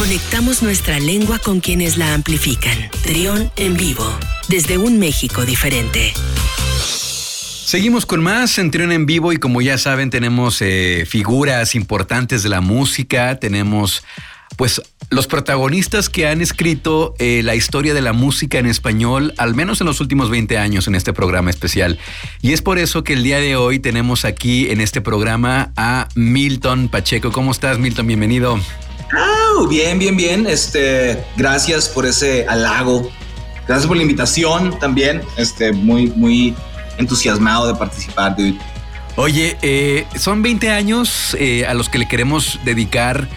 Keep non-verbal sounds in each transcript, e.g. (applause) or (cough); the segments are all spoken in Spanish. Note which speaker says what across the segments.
Speaker 1: Conectamos nuestra lengua con quienes la amplifican. Trión en vivo, desde un México diferente.
Speaker 2: Seguimos con más en Trión en vivo y como ya saben tenemos eh, figuras importantes de la música, tenemos pues los protagonistas que han escrito eh, la historia de la música en español, al menos en los últimos 20 años en este programa especial. Y es por eso que el día de hoy tenemos aquí en este programa a Milton Pacheco. ¿Cómo estás, Milton? Bienvenido.
Speaker 3: Bien, bien, bien. Este, gracias por ese halago. Gracias por la invitación también. Este, muy, muy entusiasmado de participar,
Speaker 2: Oye, eh, son 20 años eh, a los que le queremos dedicar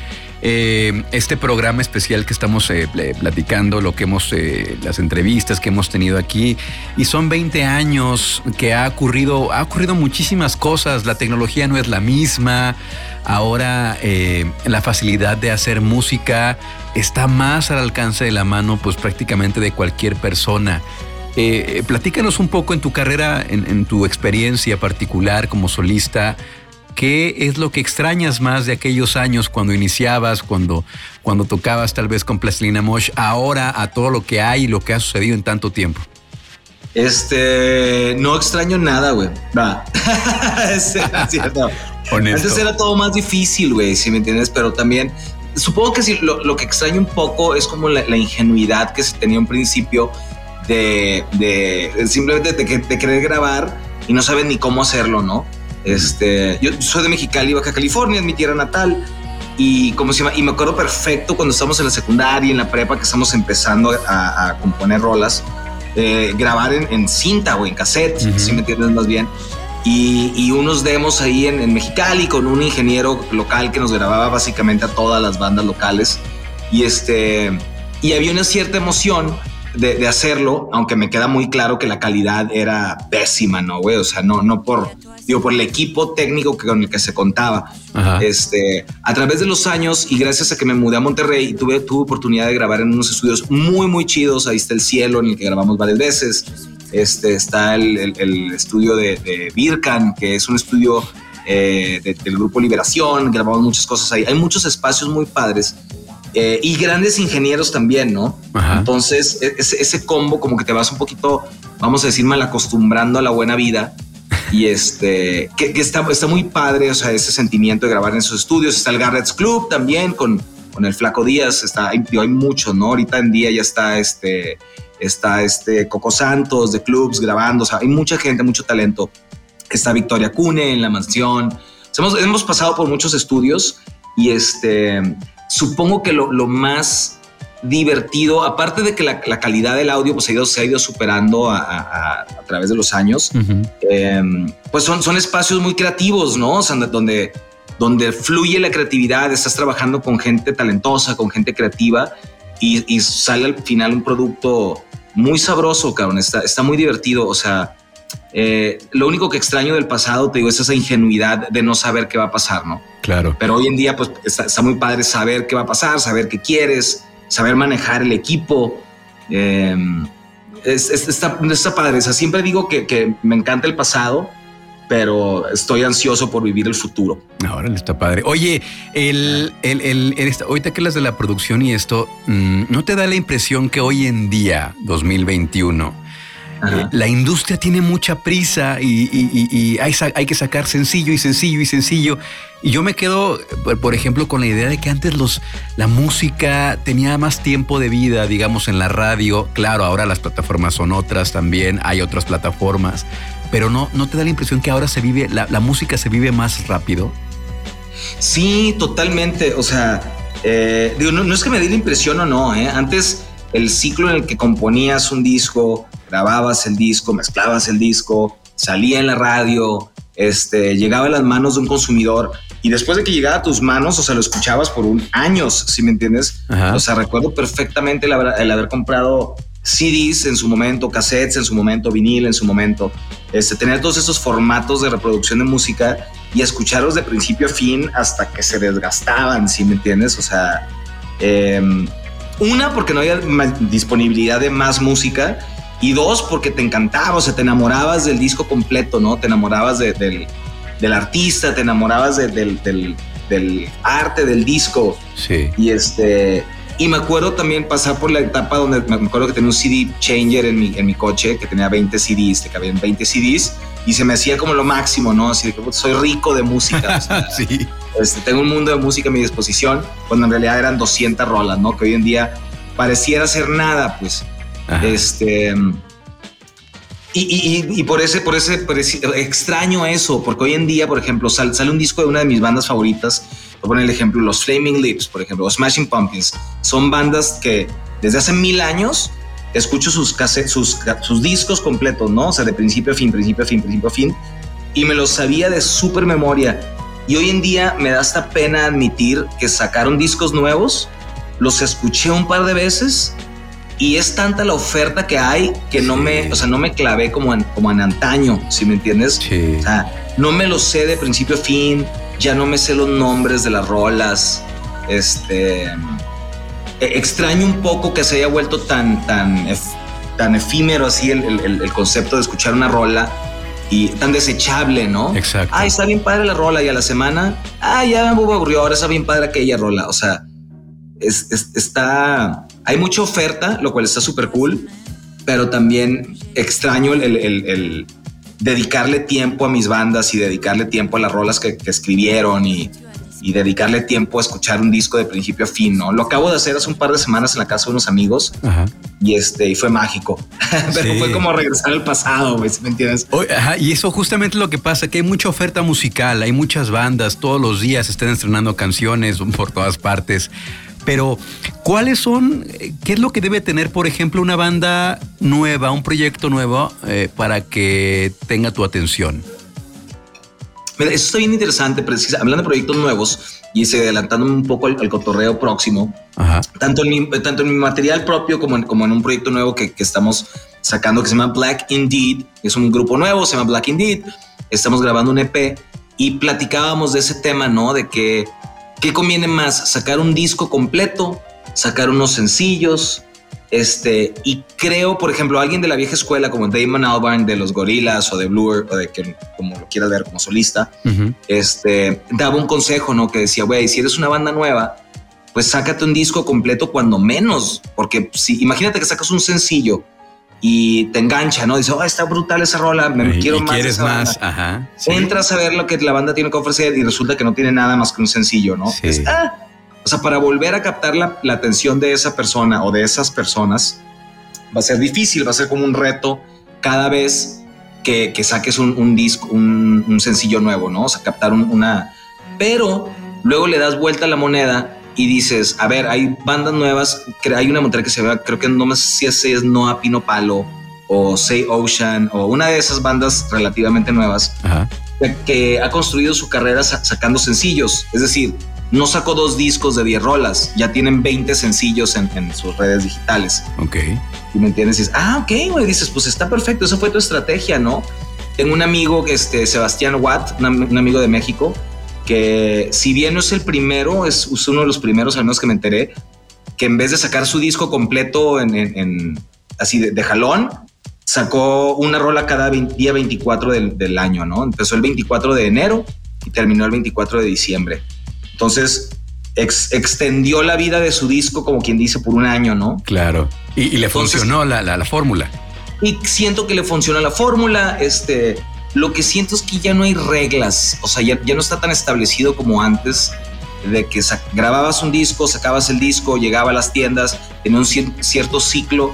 Speaker 2: eh, este programa especial que estamos eh, platicando, lo que hemos, eh, las entrevistas que hemos tenido aquí, y son 20 años que ha ocurrido, ha ocurrido muchísimas cosas, la tecnología no es la misma, ahora la facilidad de hacer música está más al alcance de la mano, pues prácticamente de cualquier persona. platícanos un poco en tu carrera, en tu experiencia particular como solista, ¿Qué es lo que extrañas más de aquellos años cuando iniciabas, cuando, cuando tocabas tal vez con Plastilina Mosh, ahora a todo lo que hay y lo que ha sucedido en tanto tiempo?
Speaker 3: Este, no extraño nada, güey. Va. (laughs) (laughs) Antes era todo más difícil, güey, si me entiendes, pero también supongo que sí, lo, que extraño un poco es como la, ingenuidad que se tenía un principio de, simplemente de, de, querer grabar y no saber ni cómo hacerlo, ¿no? Este, yo soy de Mexicali, Baja California, es mi tierra natal. Y, como se llama? y me acuerdo perfecto cuando estamos en la secundaria, en la prepa, que estamos empezando a, componer rolas, eh, grabar en, cinta o en cassette, si me entiendes más bien. Y, unos demos ahí en, en, Mexicali con un ingeniero local que nos grababa básicamente a todas las bandas locales. Y, este, y había una cierta emoción de, de, hacerlo, aunque me queda muy claro que la calidad era pésima, ¿no, güey? O sea, no, no por, digo, por el equipo técnico que, con el que se contaba. Este, a través de los años y gracias a que me mudé a Monterrey tuve, tuve oportunidad de grabar en unos estudios muy, muy chidos. Ahí está el cielo en el que grabamos varias veces. Este, está el, el, estudio de, de, Birkan, que es un estudio eh, del grupo Liberación. Grabamos muchas cosas ahí. Hay muchos espacios muy padres. Eh, y grandes ingenieros también, ¿no? Entonces, e, ese, ese, combo como que te vas un poquito, vamos a decir, mal acostumbrando a la buena vida y este, que, está, está muy padre, o sea, ese sentimiento de grabar en esos estudios. Está el Garrett's Club también con, con el Flaco Díaz, está, hay, hay mucho, ¿no? Ahorita en día ya está este, está este Coco Santos de clubs grabando, o sea, hay mucha gente, mucho talento. Está Victoria Cune en la mansión. hemos, hemos pasado por muchos estudios y este, supongo que lo, lo más divertido, aparte de que la, calidad del audio pues, ha ido, se ha ido superando a, través de los años, em, pues son, son espacios muy creativos, ¿no? O sea, donde, donde fluye la creatividad, estás trabajando con gente talentosa, con gente creativa y, sale al final un producto muy sabroso, cabrón, está, está muy divertido, o sea... Eh, lo único que extraño del pasado, te digo, es esa ingenuidad de no saber qué va a pasar, ¿no?
Speaker 2: Claro.
Speaker 3: Pero hoy en día, pues está, está muy padre saber qué va a pasar, saber qué quieres, saber manejar el equipo. Eh, está, padre. siempre digo que, me encanta el pasado, pero estoy ansioso por vivir el futuro.
Speaker 2: Ahora está padre. Oye, el, el, el, ahorita que las de la producción y esto, mm, ¿no te da la impresión que hoy en día, 2021, eh, la industria tiene mucha prisa y, hay, que sacar sencillo y sencillo y sencillo. Y yo me quedo, por ejemplo, con la idea de que antes los, la música tenía más tiempo de vida, digamos, en la radio. Claro, ahora las plataformas son otras también, hay otras plataformas. Pero no, ¿no te da la impresión que ahora se vive, la, música se vive más rápido?
Speaker 3: Sí, totalmente. O sea, eh, digo, no, es que me dé la impresión o no, ¿eh? Antes el ciclo en el que componías un disco, grababas el disco, mezclabas el disco, salía en la radio, este, llegaba a las manos de un consumidor y después de que llegaba a tus manos, o sea, lo escuchabas por un años, si me entiendes. O sea, recuerdo perfectamente el haber, comprado CDs en su momento, cassettes en su momento, vinil en su momento, este, tener todos esos formatos de reproducción de música y escucharlos de principio a fin hasta que se desgastaban, si me entiendes. O sea, em, una, porque no había disponibilidad de más música. Y dos, porque te encantaba, o sea, te enamorabas del disco completo, ¿no? Te enamorabas del, artista, te enamorabas del, arte del disco.
Speaker 2: Sí.
Speaker 3: Y este, y me acuerdo también pasar por la etapa donde me acuerdo que tenía un CD changer en mi, en mi coche, que tenía 20 CDs, que cabían 20 CDs, y se me hacía como lo máximo, ¿no? Así de que soy rico de música. (laughs)
Speaker 2: sí.
Speaker 3: Este, tengo un mundo de música a mi disposición, cuando en realidad eran 200 rolas, ¿no? Que hoy en día pareciera ser nada, pues. Este. Y, y, y, por, ese, por, ese, extraño eso, porque hoy en día, por ejemplo, sale, sale un disco de una de mis bandas favoritas. Voy a poner el ejemplo, los Flaming Lips, por ejemplo, o Smashing Pumpkins. Son bandas que desde hace mil años escucho sus, sus, sus discos completos, ¿no? O sea, de principio a fin, principio a fin, principio a fin. Y me los sabía de súper memoria. Y hoy en día me da hasta pena admitir que sacaron discos nuevos, los escuché un par de veces y es tanta la oferta que hay que no me, o sea, no me clavé como en, como en antaño, si me entiendes.
Speaker 2: Sí.
Speaker 3: O sea, no me lo sé de principio a fin, ya no me sé los nombres de las rolas. Este e, extraño un poco que se haya vuelto tan, tan, tan efímero así el, el, el concepto de escuchar una rola y tan desechable, ¿no?
Speaker 2: Exacto.
Speaker 3: Ay, está bien padre la rola y a la semana, ah, ya me aburrió, ahora está bien padre aquella rola. O sea, es, está, hay mucha oferta, lo cual está súper cool, pero también extraño el, el, el, dedicarle tiempo a mis bandas y dedicarle tiempo a las rolas que, que escribieron y, y dedicarle tiempo a escuchar un disco de principio a fin, ¿no? Lo acabo de hacer hace un par de semanas en la casa de unos amigos
Speaker 2: Ajá.
Speaker 3: y este y fue mágico, (laughs) pero
Speaker 2: Sí.
Speaker 3: fue como regresar al pasado, güey, ¿sí ¿me entiendes?
Speaker 2: Ajá, y eso justamente es lo que pasa, que hay mucha oferta musical, hay muchas bandas, todos los días están estrenando canciones por todas partes. Pero, ¿cuáles son, qué es lo que debe tener, por ejemplo, una banda nueva, un proyecto nuevo eh, para que tenga tu atención?
Speaker 3: Mira, eso está bien interesante, precisa, hablando de proyectos nuevos y se adelantando un poco al, al cotorreo próximo,
Speaker 2: Ajá.
Speaker 3: tanto en mi, tanto en mi material propio como en, como en un proyecto nuevo que, que estamos sacando que se llama Black Indeed, es un grupo nuevo, se llama Black Indeed, estamos grabando un EP y platicábamos de ese tema, ¿no? De que, ¿qué conviene más? ¿Sacar un disco completo? ¿Sacar unos sencillos? Este, y creo, por ejemplo, alguien de la vieja escuela como Damon Albarn de los Gorillaz o de Blur o de que como lo quieras ver como solista, este, daba un consejo, ¿no? Que decía, güey, si eres una banda nueva, pues sácate un disco completo cuando menos, porque si imagínate que sacas un sencillo y te engancha, ¿no? Dices, oh, está brutal esa rola, me
Speaker 2: Y-
Speaker 3: quiero
Speaker 2: y
Speaker 3: más.
Speaker 2: quieres
Speaker 3: esa
Speaker 2: más,
Speaker 3: banda".
Speaker 2: ajá. sí.
Speaker 3: Entras a ver lo que la banda tiene que ofrecer y resulta que no tiene nada más que un sencillo, ¿no?
Speaker 2: Sí.
Speaker 3: Es, ah. O sea, para volver a captar la, la atención de esa persona o de esas personas, va a ser difícil, va a ser como un reto cada vez que, que saques un, un disco, un, un sencillo nuevo, ¿no? O sea, captar un- una... Pero luego le das vuelta a la moneda y dices, a ver, hay bandas nuevas, hay una montaña que se ve, creo que no me sé si es Noah Pino Palo o Say Ocean o una de esas bandas relativamente nuevas
Speaker 2: Ajá.
Speaker 3: que, ha construido su carrera sa- sacando sencillos. Es decir, no sacó dos discos de 10 rolas, ya tienen 20 sencillos en, en sus redes digitales.
Speaker 2: Ok.
Speaker 3: ¿Y me entiendes? Y dices, ah, ok, güey, dices, pues está perfecto, esa fue tu estrategia, ¿no? Tengo un amigo, este, Sebastián Watt, un, un amigo de México, que si bien no es el primero, es, uno de los primeros, al menos que me enteré, que en vez de sacar su disco completo en, en- en- así de, de jalón, sacó una rola cada vein- día 24 del, del año, ¿no? Empezó el 24 de enero y terminó el 24 de diciembre. Entonces, ex- extendió la vida de su disco, como quien dice, por un año, ¿no?
Speaker 2: Claro. Y, y le
Speaker 3: Entonces-
Speaker 2: funcionó la, la, la fórmula.
Speaker 3: y siento que le funciona la fórmula. Este, lo que siento es que ya no hay reglas, o sea, ya, ya no está tan establecido como antes de que grababas un disco, sacabas el disco, llegaba a las tiendas, tenía un cier- cierto ciclo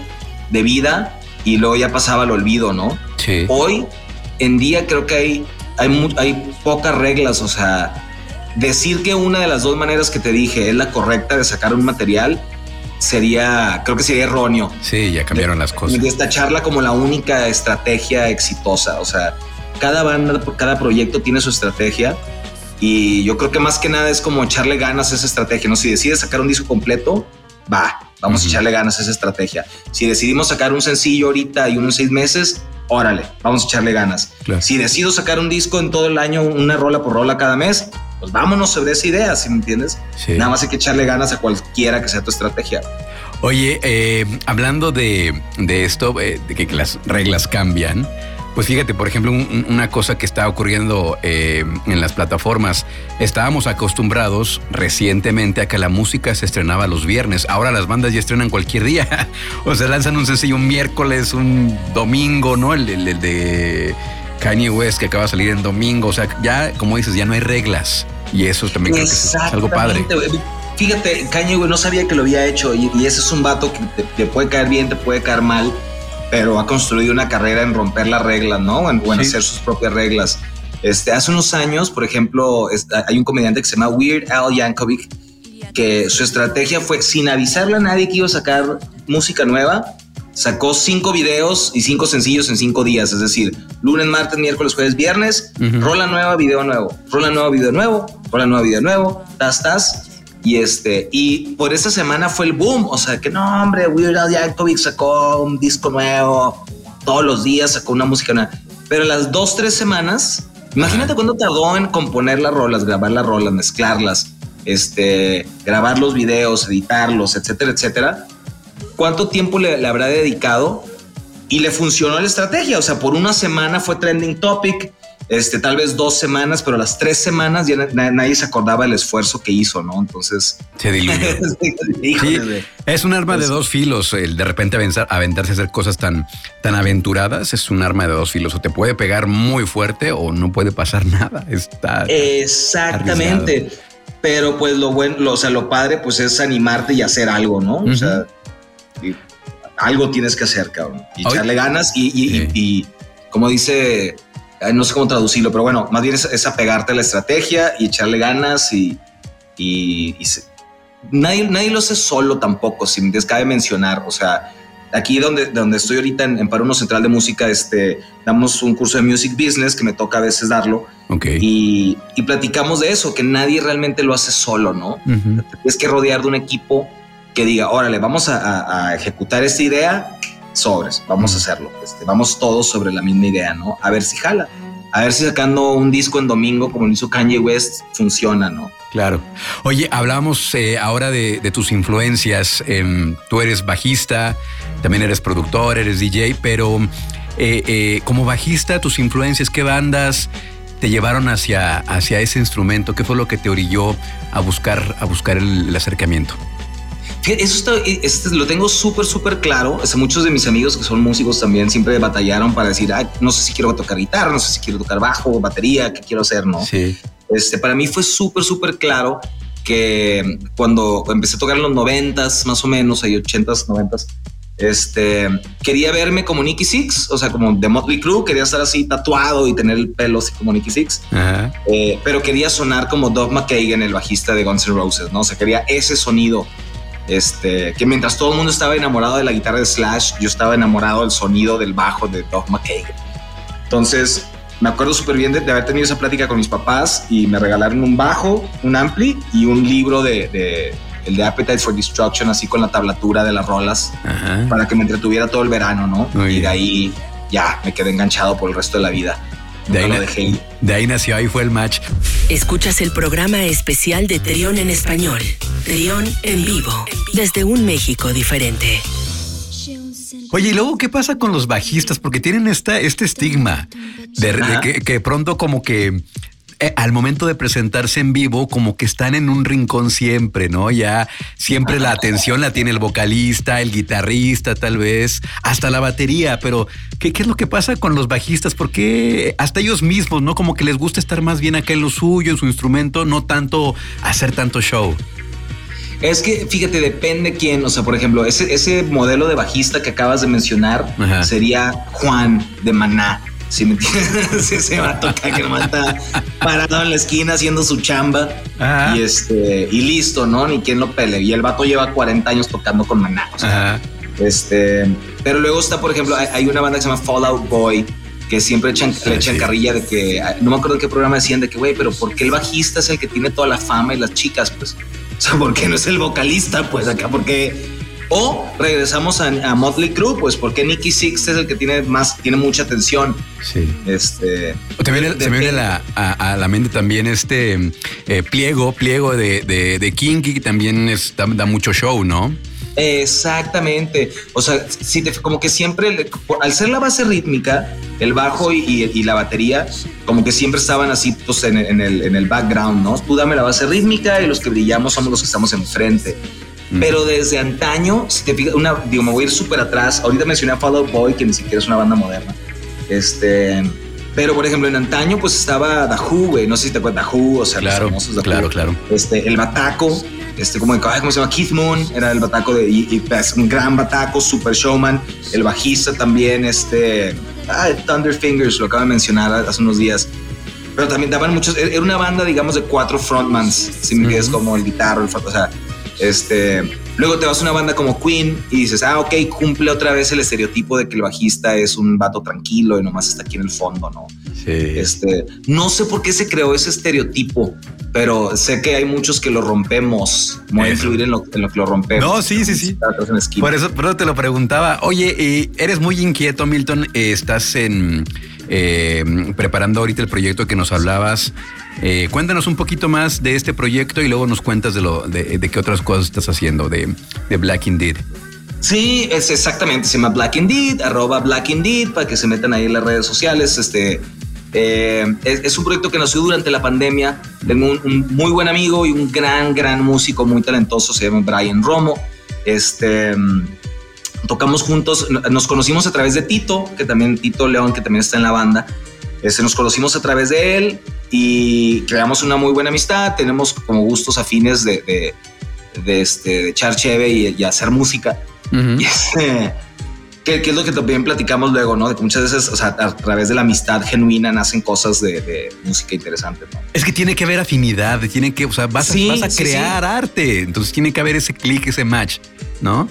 Speaker 3: de vida y luego ya pasaba al olvido, ¿no?
Speaker 2: Sí.
Speaker 3: Hoy en día creo que hay, hay, hay pocas reglas, o sea, decir que una de las dos maneras que te dije es la correcta de sacar un material sería, creo que sería erróneo
Speaker 2: Sí, ya cambiaron las cosas.
Speaker 3: destacharla como la única estrategia exitosa. O sea, cada banda, cada proyecto tiene su estrategia y yo creo que más que nada es como echarle ganas a esa estrategia. No, si decides sacar un disco completo, va, vamos a echarle ganas a esa estrategia. Si decidimos sacar un sencillo ahorita y uno en seis meses, órale, vamos a echarle ganas.
Speaker 2: Claro.
Speaker 3: Si decido sacar un disco en todo el año, una rola por rola cada mes, pues vámonos sobre esa idea, si me entiendes?
Speaker 2: Sí.
Speaker 3: Nada más hay que echarle ganas a cualquiera que sea tu estrategia.
Speaker 2: Oye, eh, hablando de, de esto, eh, de que las reglas cambian, Pues fíjate, por ejemplo, una cosa que está ocurriendo eh, en las plataformas. Estábamos acostumbrados recientemente a que la música se estrenaba los viernes. Ahora las bandas ya estrenan cualquier día. (laughs) o sea, lanzan un sencillo un miércoles, un domingo, ¿no? El, el de Kanye West que acaba de salir en domingo. O sea, ya, como dices, ya no hay reglas. Y eso también creo que es algo padre.
Speaker 3: Fíjate, Kanye West no sabía que lo había hecho y, ese es un vato que te, puede caer bien, te puede caer mal, pero ha construido una carrera en romper las reglas, ¿no? En, hacer sus propias reglas. Este, hace unos años, por ejemplo, hay un comediante que se llama Weird Al Yankovic, que su estrategia fue, sin avisarle a nadie que iba a sacar música nueva, sacó cinco videos y cinco sencillos en cinco días, es decir, lunes, martes, miércoles, jueves, viernes, rola nueva, video nuevo, rola nuevo, video nuevo, rola nuevo, video nuevo, tas, tas. Y este, y por esa semana fue el boom. O sea, que no, hombre, Weird Al Yankovic sacó un disco nuevo, todos los días sacó una música nueva. Pero las dos, tres semanas, imagínate cuánto tardó en componer las rolas, grabar las rolas, mezclarlas, este, grabar los videos, editarlos, etcétera, etcétera cuánto tiempo le, habrá dedicado y le funcionó la estrategia. O sea, por una semana fue trending topic, este, tal vez dos semanas, pero las tres semanas ya nadie se acordaba del esfuerzo que hizo, ¿no? Entonces
Speaker 2: se diluyó. (laughs) es un arma de pues dos filos. El de repente aventarse a hacer cosas tan, tan aventuradas es un arma de dos filos. O te puede pegar muy fuerte o no puede pasar (laughs) nada. Está
Speaker 3: exactamente. Pero pues lo bueno, o sea, lo padre, pues es animarte y hacer algo, ¿no? O sea, algo tienes que hacer, cabrón. Y echarle ganas y, como dice, no sé cómo traducirlo, pero bueno, más bien es, apegarte a la estrategia y echarle ganas y, nadie, nadie lo hace solo tampoco, si me cabe mencionar, o sea, aquí donde, donde estoy ahorita en, en Paruno Central de Música, este, damos un curso de Music Business que me toca a veces darlo. Y, platicamos de eso, que nadie realmente lo hace solo, ¿no? Tienes que rodear de un equipo que diga, órale, vamos a, ejecutar esta idea, sobres, vamos a hacerlo. Este, vamos todos sobre la misma idea, ¿no? A ver si jala. A ver si sacando un disco en domingo como lo hizo Kanye West funciona, ¿no?
Speaker 2: Claro. Oye, hablamos eh, ahora de, tus influencias. Em, tú eres bajista, también eres productor, eres DJ, pero eh, eh, como bajista, tus influencias, ¿qué bandas te llevaron hacia, hacia ese instrumento? ¿Qué fue lo que te orilló a buscar, a buscar el acercamiento?
Speaker 3: Eso está, lo tengo súper, súper claro. muchos de mis amigos que son músicos también siempre batallaron para decir, no sé si quiero tocar guitarra, no sé si quiero tocar bajo, batería, qué quiero hacer, ¿no? Sí. Este, para mí fue súper, súper claro que cuando empecé a tocar en los noventas, más o menos, hay ochentas, noventas, este, quería verme como Nicky Six, o sea, como de Motley Crue, quería estar así tatuado y tener el pelo así como Nicky Six, eh, pero quería sonar como Doug McKagan, el bajista de Guns N' Roses, ¿no? O sea, quería ese sonido este, que mientras todo el mundo estaba enamorado de la guitarra de Slash, yo estaba enamorado del sonido del bajo de Doug McKagan. Entonces, me acuerdo súper bien de, haber tenido esa plática con mis papás y me regalaron un bajo, un ampli y un libro de, el de Appetite for Destruction, así con la tablatura de las rolas, para que me entretuviera todo el verano, ¿no? y de ahí ya me quedé enganchado por el resto de la vida.
Speaker 2: De ahí, de ahí, nació, ahí fue el match.
Speaker 1: Escuchas el programa especial de Trión en español. Trión en vivo, desde un México diferente.
Speaker 2: Oye, y luego, ¿qué pasa con los bajistas? Porque tienen esta, este estigma de, que, que, pronto como que eh, al momento de presentarse en vivo, como que están en un rincón siempre, ¿no? Ya siempre la atención la tiene el vocalista, el guitarrista, tal vez, hasta la batería. Pero, ¿qué, es lo que pasa con los bajistas? Porque hasta ellos mismos, ¿no? Como que les gusta estar más bien acá en lo suyo, en su instrumento, no tanto hacer tanto show.
Speaker 3: Es que, fíjate, depende quién. O sea, por ejemplo, ese, ese modelo de bajista que acabas de mencionar sería Juan de Maná. Si me entiendes, (laughs) ese vato que nomás está parado en la esquina haciendo su chamba y este y listo, ¿no? Ni quien lo pele. Y el vato lleva 40 años tocando con Maná. este, pero luego está, por ejemplo, hay, una banda que se llama Fallout Boy que siempre echan, le echan carrilla de que no me acuerdo en qué programa decían de que, güey, pero ¿por qué el bajista es el que tiene toda la fama y las chicas? Pues, o sea, ¿por qué no es el vocalista? Pues acá, porque O regresamos a, Motley Crue, pues porque Nicky Six es el que tiene más, tiene mucha atención.
Speaker 2: Sí.
Speaker 3: Este.
Speaker 2: se viene a, la mente también este eh, pliego, pliego de, de, de Kinky, que también da, mucho show, ¿no?
Speaker 3: Exactamente. O sea, si te, como que siempre, al ser la base rítmica, el bajo y, la batería, como que siempre estaban así pues, en, el, en el background, ¿no? Tú dame la base rítmica y los que brillamos somos los que estamos enfrente. Pero desde antaño, si te fijas, una, digo, me voy a ir súper atrás. Ahorita mencioné a Follow Boy, que ni siquiera es una banda moderna. Este, pero por ejemplo, en antaño, pues estaba The güey. No sé si te acuerdas The o sea,
Speaker 2: claro, los famosos Claro, claro.
Speaker 3: Este, el Bataco, este, como, ¿cómo se llama? Keith Moon, era el Bataco de, y, pues, un gran Bataco, super showman. El bajista también, este, ah, Thunder Fingers, lo acabo de mencionar hace unos días pero también daban muchos, era una banda, digamos, de cuatro frontmans, si me entiendes, como el guitarro, el, o sea, este, luego te vas a una banda como Queen y dices, ah, ok, cumple otra vez el estereotipo de que el bajista es un vato tranquilo y nomás está aquí en el fondo, ¿no?
Speaker 2: Sí.
Speaker 3: Este, no sé por qué se creó ese estereotipo, pero sé que hay muchos que lo rompemos. Voy a influir en lo, que lo rompemos.
Speaker 2: No, sí, sí, sí. Por eso, por te lo preguntaba. Oye, eres muy inquieto, Milton. estás en eh, preparando ahorita el proyecto que nos hablabas eh, cuéntanos un poquito más de este proyecto y luego nos cuentas de lo de, qué otras cosas estás haciendo de, Black Indeed.
Speaker 3: Sí, es exactamente, se llama Black Indeed, arroba Black Indeed, para que se metan ahí en las redes sociales. Este, eh, es, un proyecto que nació durante la pandemia. Tengo un, muy buen amigo y un gran, gran músico muy talentoso, se llama Brian Romo. Este, tocamos juntos, nos conocimos a través de Tito, que también Tito León, que también está en la banda. Este, nos conocimos a través de él y creamos una muy buena amistad. Tenemos como gustos afines de, de, este, echar cheve y, hacer música. Este, que, es lo que también platicamos luego, ¿no? De que muchas veces, o sea, a través de la amistad genuina nacen cosas de, música interesante, ¿no?
Speaker 2: Es que tiene que haber afinidad, tiene que, o sea, vas, a, crear arte, entonces tiene que haber ese clic, ese match, ¿no?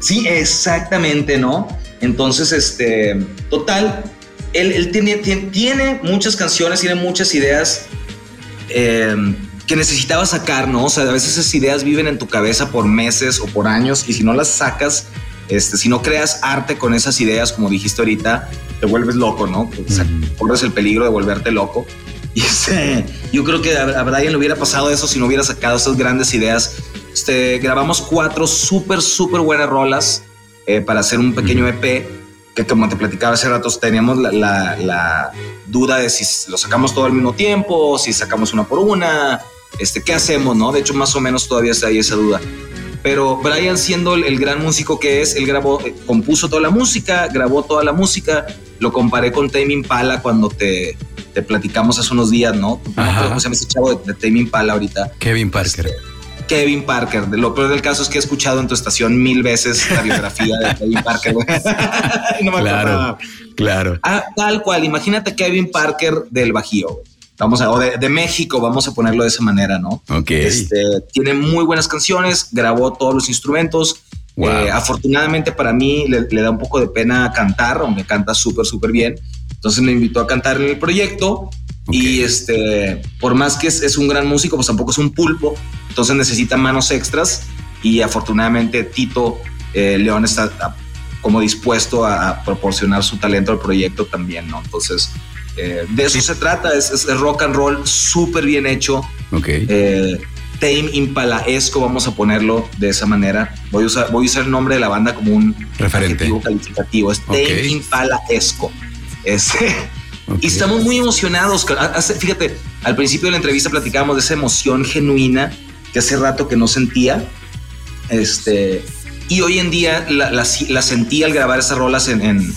Speaker 3: Sí, exactamente, ¿no? Entonces, este, total, él, tiene, tiene, muchas canciones, tiene muchas ideas em, que necesitaba sacar, ¿no? O sea, a veces esas ideas viven en tu cabeza por meses o por años y si no las sacas, este, si no creas arte con esas ideas, como dijiste ahorita, te vuelves loco, ¿no? corres el peligro de volverte loco. (laughs) Y este, yo creo que a, Brian le hubiera pasado eso si no hubiera sacado esas grandes ideas. Este, grabamos cuatro súper, súper buenas rolas eh, para hacer un pequeño EP que como te platicaba hace rato, teníamos la, duda de si lo sacamos todo al mismo tiempo, si sacamos una por una, este, ¿qué hacemos? No? De hecho, más o menos todavía está ahí esa duda. Pero Brian, siendo el, gran músico que es, él grabó, eh, compuso toda la música, grabó toda la música. Lo comparé con Tame Impala cuando te, te platicamos hace unos días, ¿no? ¿Cómo se llama ese chavo de, Tame Impala ahorita?
Speaker 2: Kevin Parker.
Speaker 3: Este, Kevin Parker. Lo peor del caso es que he escuchado en tu estación mil veces la biografía de (laughs) Kevin Parker. (laughs)
Speaker 2: no me claro, claro.
Speaker 3: Ah, tal cual. Imagínate Kevin Parker del Bajío. Vamos a, o de, México, vamos a ponerlo de esa manera, ¿no?
Speaker 2: Ok.
Speaker 3: Este, tiene muy buenas canciones, grabó todos los instrumentos. Eh, afortunadamente para mí le, da un poco de pena cantar, aunque canta súper, súper bien. Entonces me invitó a cantar en el proyecto. Y este, por más que es, un gran músico, pues tampoco es un pulpo, entonces necesita manos extras. Y afortunadamente Tito eh, León está ah, como dispuesto a, proporcionar su talento al proyecto también, ¿no? Entonces, eh, de eso se trata, es, rock and roll súper bien hecho.
Speaker 2: Ok.
Speaker 3: Eh, Tame Impalaesco, vamos a ponerlo de esa manera. Voy a usar, voy a usar el nombre de la banda como un
Speaker 2: referente
Speaker 3: calificativo. Es Tame Impalaesco. Este, (laughs) y estamos muy emocionados. Fíjate, al principio de la entrevista platicábamos de esa emoción genuina que hace rato que no sentía. Este, y hoy en día la, la, sentí al grabar esas rolas en,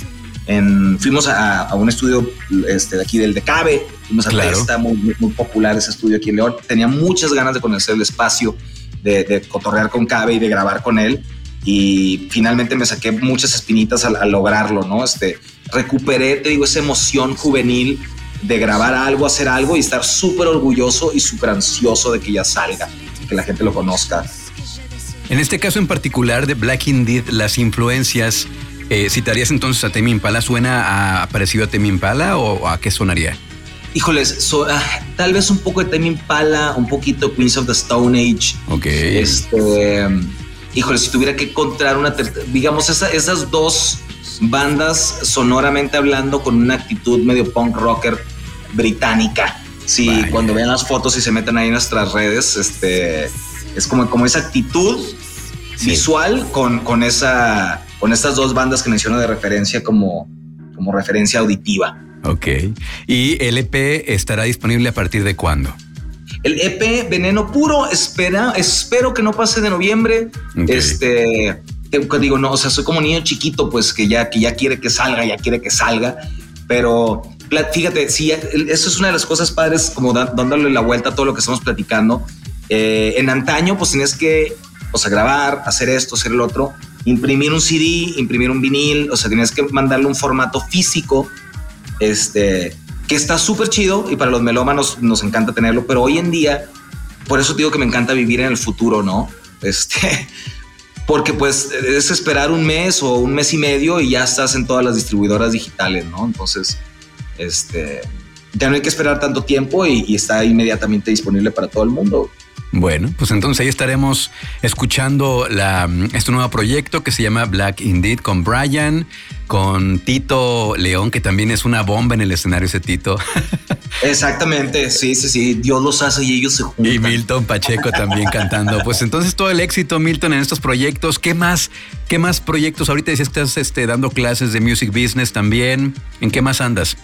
Speaker 3: en, fuimos a, un estudio este, de aquí del Decabe, fuimos a claro. está muy, muy, popular ese estudio aquí en León. Tenía muchas ganas de conocer el espacio, de, de cotorrear con Cabe y de grabar con él y finalmente me saqué muchas espinitas al, lograrlo, ¿no? Este, recuperé, te digo, esa emoción juvenil de grabar algo, hacer algo y estar súper orgulloso y súper ansioso de que ya salga, que la gente lo conozca.
Speaker 2: En este caso en particular de Black Indeed, las influencias, eh, ¿citarías entonces a Temi Impala? ¿Suena a, parecido a Temi Impala o a qué sonaría?
Speaker 3: Híjoles, ah, tal vez un poco de Temi Impala, un poquito Queens of the Stone Age.
Speaker 2: Ok.
Speaker 3: Este híjole, si tuviera que encontrar una, digamos, esas dos bandas sonoramente hablando con una actitud medio punk rocker británica. Sí, cuando vean las fotos y se meten ahí en nuestras redes, este, es como, como esa actitud visual con, con, esa, con estas dos bandas que menciono de referencia como, como referencia auditiva.
Speaker 2: Ok. ¿Y el EP estará disponible a partir de cuándo?
Speaker 3: El EP Veneno Puro, espera, espero que no pase de noviembre. Este, digo, no, o sea, soy como niño chiquito, pues que ya, que ya quiere que salga, ya quiere que salga, pero fíjate, sí, eso es una de las cosas padres, como dándole la vuelta a todo lo que estamos platicando. Eh, en antaño, pues tienes que, o sea, grabar, hacer esto, hacer el otro, imprimir un CD, imprimir un vinil, o sea, tienes que mandarle un formato físico, este, que está súper chido y para los melómanos nos encanta tenerlo, pero hoy en día, por eso digo que me encanta vivir en el futuro, ¿no? Este, (laughs) porque pues es esperar un mes o un mes y medio y ya estás en todas las distribuidoras digitales, ¿no? Entonces, este, ya no hay que esperar tanto tiempo y, y está inmediatamente disponible para todo el mundo.
Speaker 2: Bueno, pues entonces ahí estaremos escuchando la, este nuevo proyecto que se llama Black Indeed con Brian, con Tito León, que también es una bomba en el escenario ese Tito. (laughs)
Speaker 3: Exactamente, sí, sí, sí, Dios los hace y ellos se juntan.
Speaker 2: Y Milton Pacheco también cantando. Pues entonces todo el éxito, Milton, en estos proyectos. ¿Qué más, qué más proyectos? Ahorita decías que estás este, dando clases de music business también. ¿En qué más andas?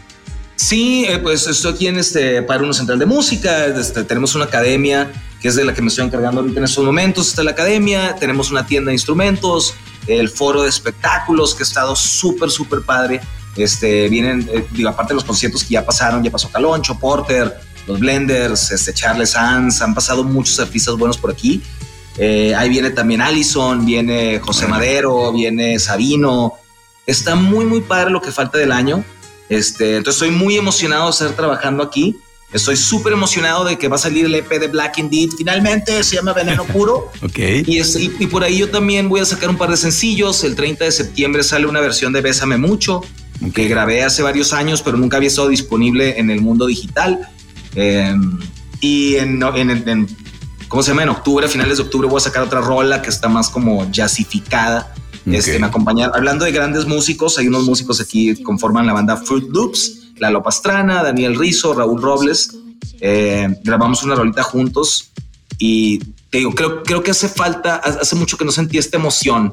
Speaker 3: Sí, eh, pues estoy aquí en este Padre Central de Música. Este, tenemos una academia que es de la que me estoy encargando ahorita en estos momentos. Está la academia, tenemos una tienda de instrumentos, el foro de espectáculos que ha estado súper, súper padre. Este, vienen, eh, digo, aparte de los conciertos que ya pasaron, ya pasó Caloncho, Porter, los Blenders, este, Charles Sanz, han pasado muchos artistas buenos por aquí. Eh, ahí viene también Allison, viene José Madero, viene Sabino. Está muy, muy padre lo que falta del año. Este, entonces estoy muy emocionado de estar trabajando aquí. Estoy súper emocionado de que va a salir el EP de Black Indeed. Finalmente se llama Veneno (laughs) Puro.
Speaker 2: ok.
Speaker 3: Y, y, por ahí yo también voy a sacar un par de sencillos. El 30 de septiembre sale una versión de Bésame Mucho, que grabé hace varios años, pero nunca había estado disponible en el mundo digital. Em, y en, en, ¿cómo se llama? En octubre, a finales de octubre, voy a sacar otra rola que está más como jazzificada. Este, me acompañan. Hablando de grandes músicos, hay unos músicos aquí que conforman la banda Fruit Loops Lalo Pastrana, Daniel Rizo, Raúl Robles. Eh, grabamos una rolita juntos y te digo, creo, creo que hace falta, hace mucho que no sentí esta emoción.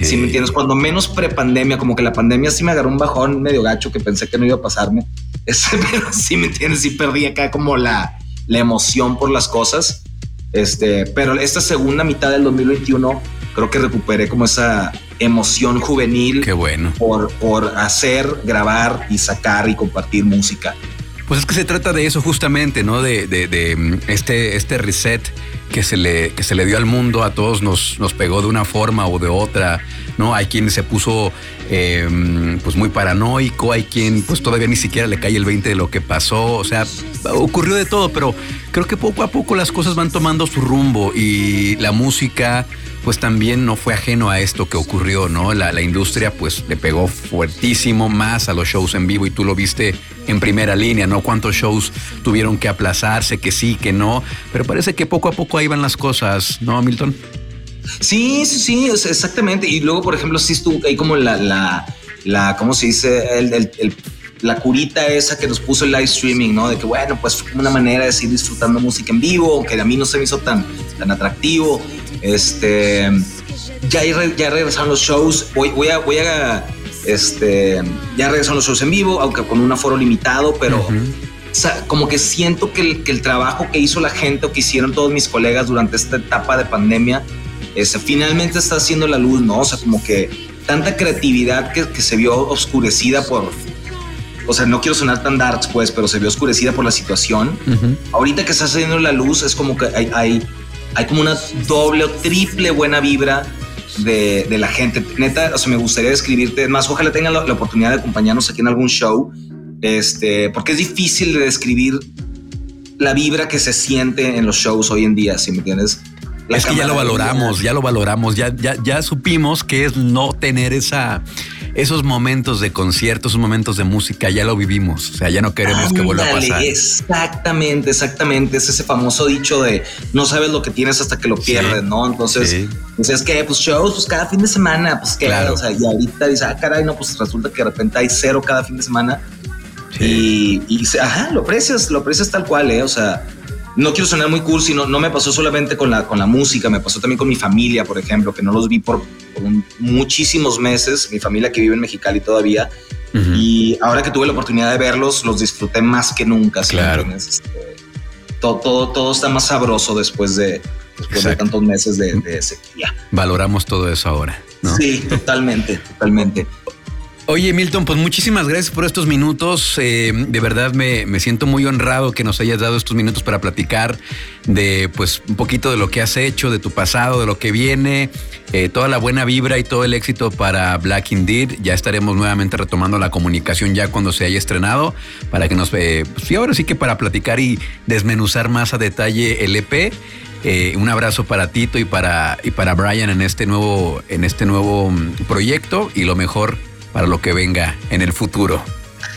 Speaker 3: Si me entiendes, cuando menos prepandemia, como que la pandemia sí me agarró un bajón medio gacho que pensé que no iba a pasarme. (laughs) Ese, pero sí me entiendes, sí perdí acá como la, la emoción por las cosas. Este, pero esta segunda mitad del 2021 creo que recuperé como esa emoción juvenil.
Speaker 2: Qué bueno.
Speaker 3: Por, por hacer, grabar y sacar y compartir música.
Speaker 2: Pues es que se trata de eso justamente, ¿no? De, de, mm, este, este reset que se, le, que se le dio al mundo, a todos nos, nos pegó de una forma o de otra, ¿no? Hay quien se puso em, pues muy paranoico, hay quien pues todavía ni siquiera le cae el 20 de lo que pasó, o sea, ocurrió de todo, pero creo que poco a poco las cosas van tomando su rumbo y la música pues también no fue ajeno a esto que ocurrió, ¿no? La, industria pues le pegó fuertísimo más a los shows en vivo y tú lo viste en primera línea, ¿no? Cuántos shows tuvieron que aplazarse, que sí, que no, pero parece que poco a poco ahí van las cosas, ¿no, Milton?
Speaker 3: Sí, sí, sí, exactamente. Y luego, por ejemplo, sí estuvo ahí como la, la, la ¿cómo se dice? El, el, la curita esa que nos puso el live streaming, ¿no? De que, bueno, pues fue una manera de seguir disfrutando música en vivo, aunque a mí no se me hizo tan, tan atractivo. Este, ya, ya regresaron los shows. Voy, voy a, voy a, este, ya regresaron los shows en vivo, aunque con un aforo limitado, pero como que siento que el, que el, trabajo que hizo la gente o que hicieron todos mis colegas durante esta etapa de pandemia, este, finalmente está haciendo la luz, ¿no? O sea, como que tanta creatividad que, que se vio oscurecida por, o sea, no quiero sonar tan darks, pues, pero se vio oscurecida por la situación. Ahorita que está saliendo la luz, es como que hay, hay, hay como una doble o triple buena vibra de, de, la gente. Neta, o sea, me gustaría describirte más. Ojalá tengan la, oportunidad de acompañarnos aquí en algún show, este, porque es difícil de describir la vibra que se siente en los shows hoy en día, si me entiendes.
Speaker 2: Es que ya lo valoramos, ya lo valoramos, ya, ya, ya supimos que es no tener esa esos momentos de conciertos, esos momentos de música, ya lo vivimos. O sea, ya no queremos que vuelva a pasar.
Speaker 3: Exactamente, exactamente. Es ese famoso dicho de no sabes lo que tienes hasta que lo pierdes, ¿no? Entonces, pues es que, pues shows, pues cada fin de semana, pues que, o sea, y ahorita dice, ah, caray, no, pues resulta que de repente hay cero cada fin de semana. Y, y, ajá, lo aprecias, lo aprecias tal cual, ¿eh? O sea, no quiero sonar muy cool, sino no me pasó solamente con la, con la música, me pasó también con mi familia, por ejemplo, que no los vi por, muchísimos meses, mi familia que vive en Mexicali todavía, y ahora que tuve la oportunidad de verlos, los disfruté más que nunca. Claro. Este, todo, todo, todo, está más sabroso después de, después de tantos meses de, de, sequía.
Speaker 2: Valoramos todo eso ahora. ¿no?
Speaker 3: Sí, totalmente, totalmente.
Speaker 2: Oye, Milton, pues muchísimas gracias por estos minutos. Eh, de verdad me, siento muy honrado que nos hayas dado estos minutos para platicar de pues un poquito de lo que has hecho, de tu pasado, de lo que viene, eh, toda la buena vibra y todo el éxito para Black Indeed. Ya estaremos nuevamente retomando la comunicación ya cuando se haya estrenado para que nos, eh, pues, ahora sí que para platicar y desmenuzar más a detalle el EP. Eh, un abrazo para Tito y para, y para Brian en este nuevo, en este nuevo mm, proyecto y lo mejor para lo que venga en el futuro.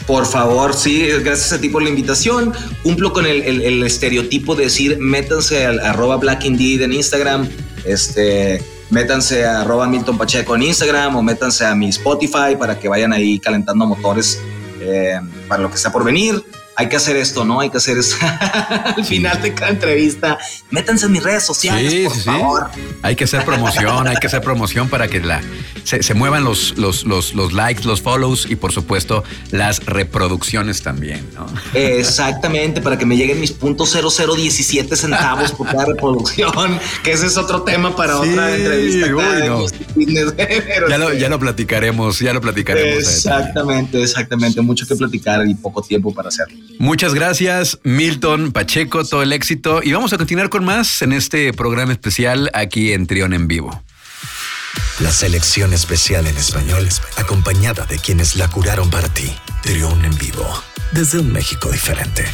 Speaker 3: Por favor, sí, gracias a ti por la invitación. Cumplo con el, estereotipo de decir, métanse al arroba Black Indeed en Instagram, este, métanse a arroba Milton Pacheco en Instagram o métanse a mi Spotify para que vayan ahí calentando motores eh, para lo que está por venir hay que hacer esto, ¿no? Hay que hacer eso. (laughs) Al final de cada entrevista, métanse en mis redes sociales, por favor.
Speaker 2: Hay que hacer promoción, hay que hacer promoción para que la, se, muevan los, los, los, los, likes, los follows y por supuesto las reproducciones también, ¿no?
Speaker 3: Exactamente, para que me lleguen mis puntos 0017 centavos por cada reproducción, que ese es otro tema para otra entrevista. (laughs)
Speaker 2: ya, lo, ya lo platicaremos, ya lo platicaremos.
Speaker 3: Exactamente, exactamente. Mucho que platicar y poco tiempo para hacerlo.
Speaker 2: Muchas gracias, Milton Pacheco, todo el éxito. Y vamos a continuar con más en este programa especial aquí en Trión en Vivo.
Speaker 4: La selección especial en español, acompañada de quienes la curaron para ti. Trión en Vivo, desde un México diferente.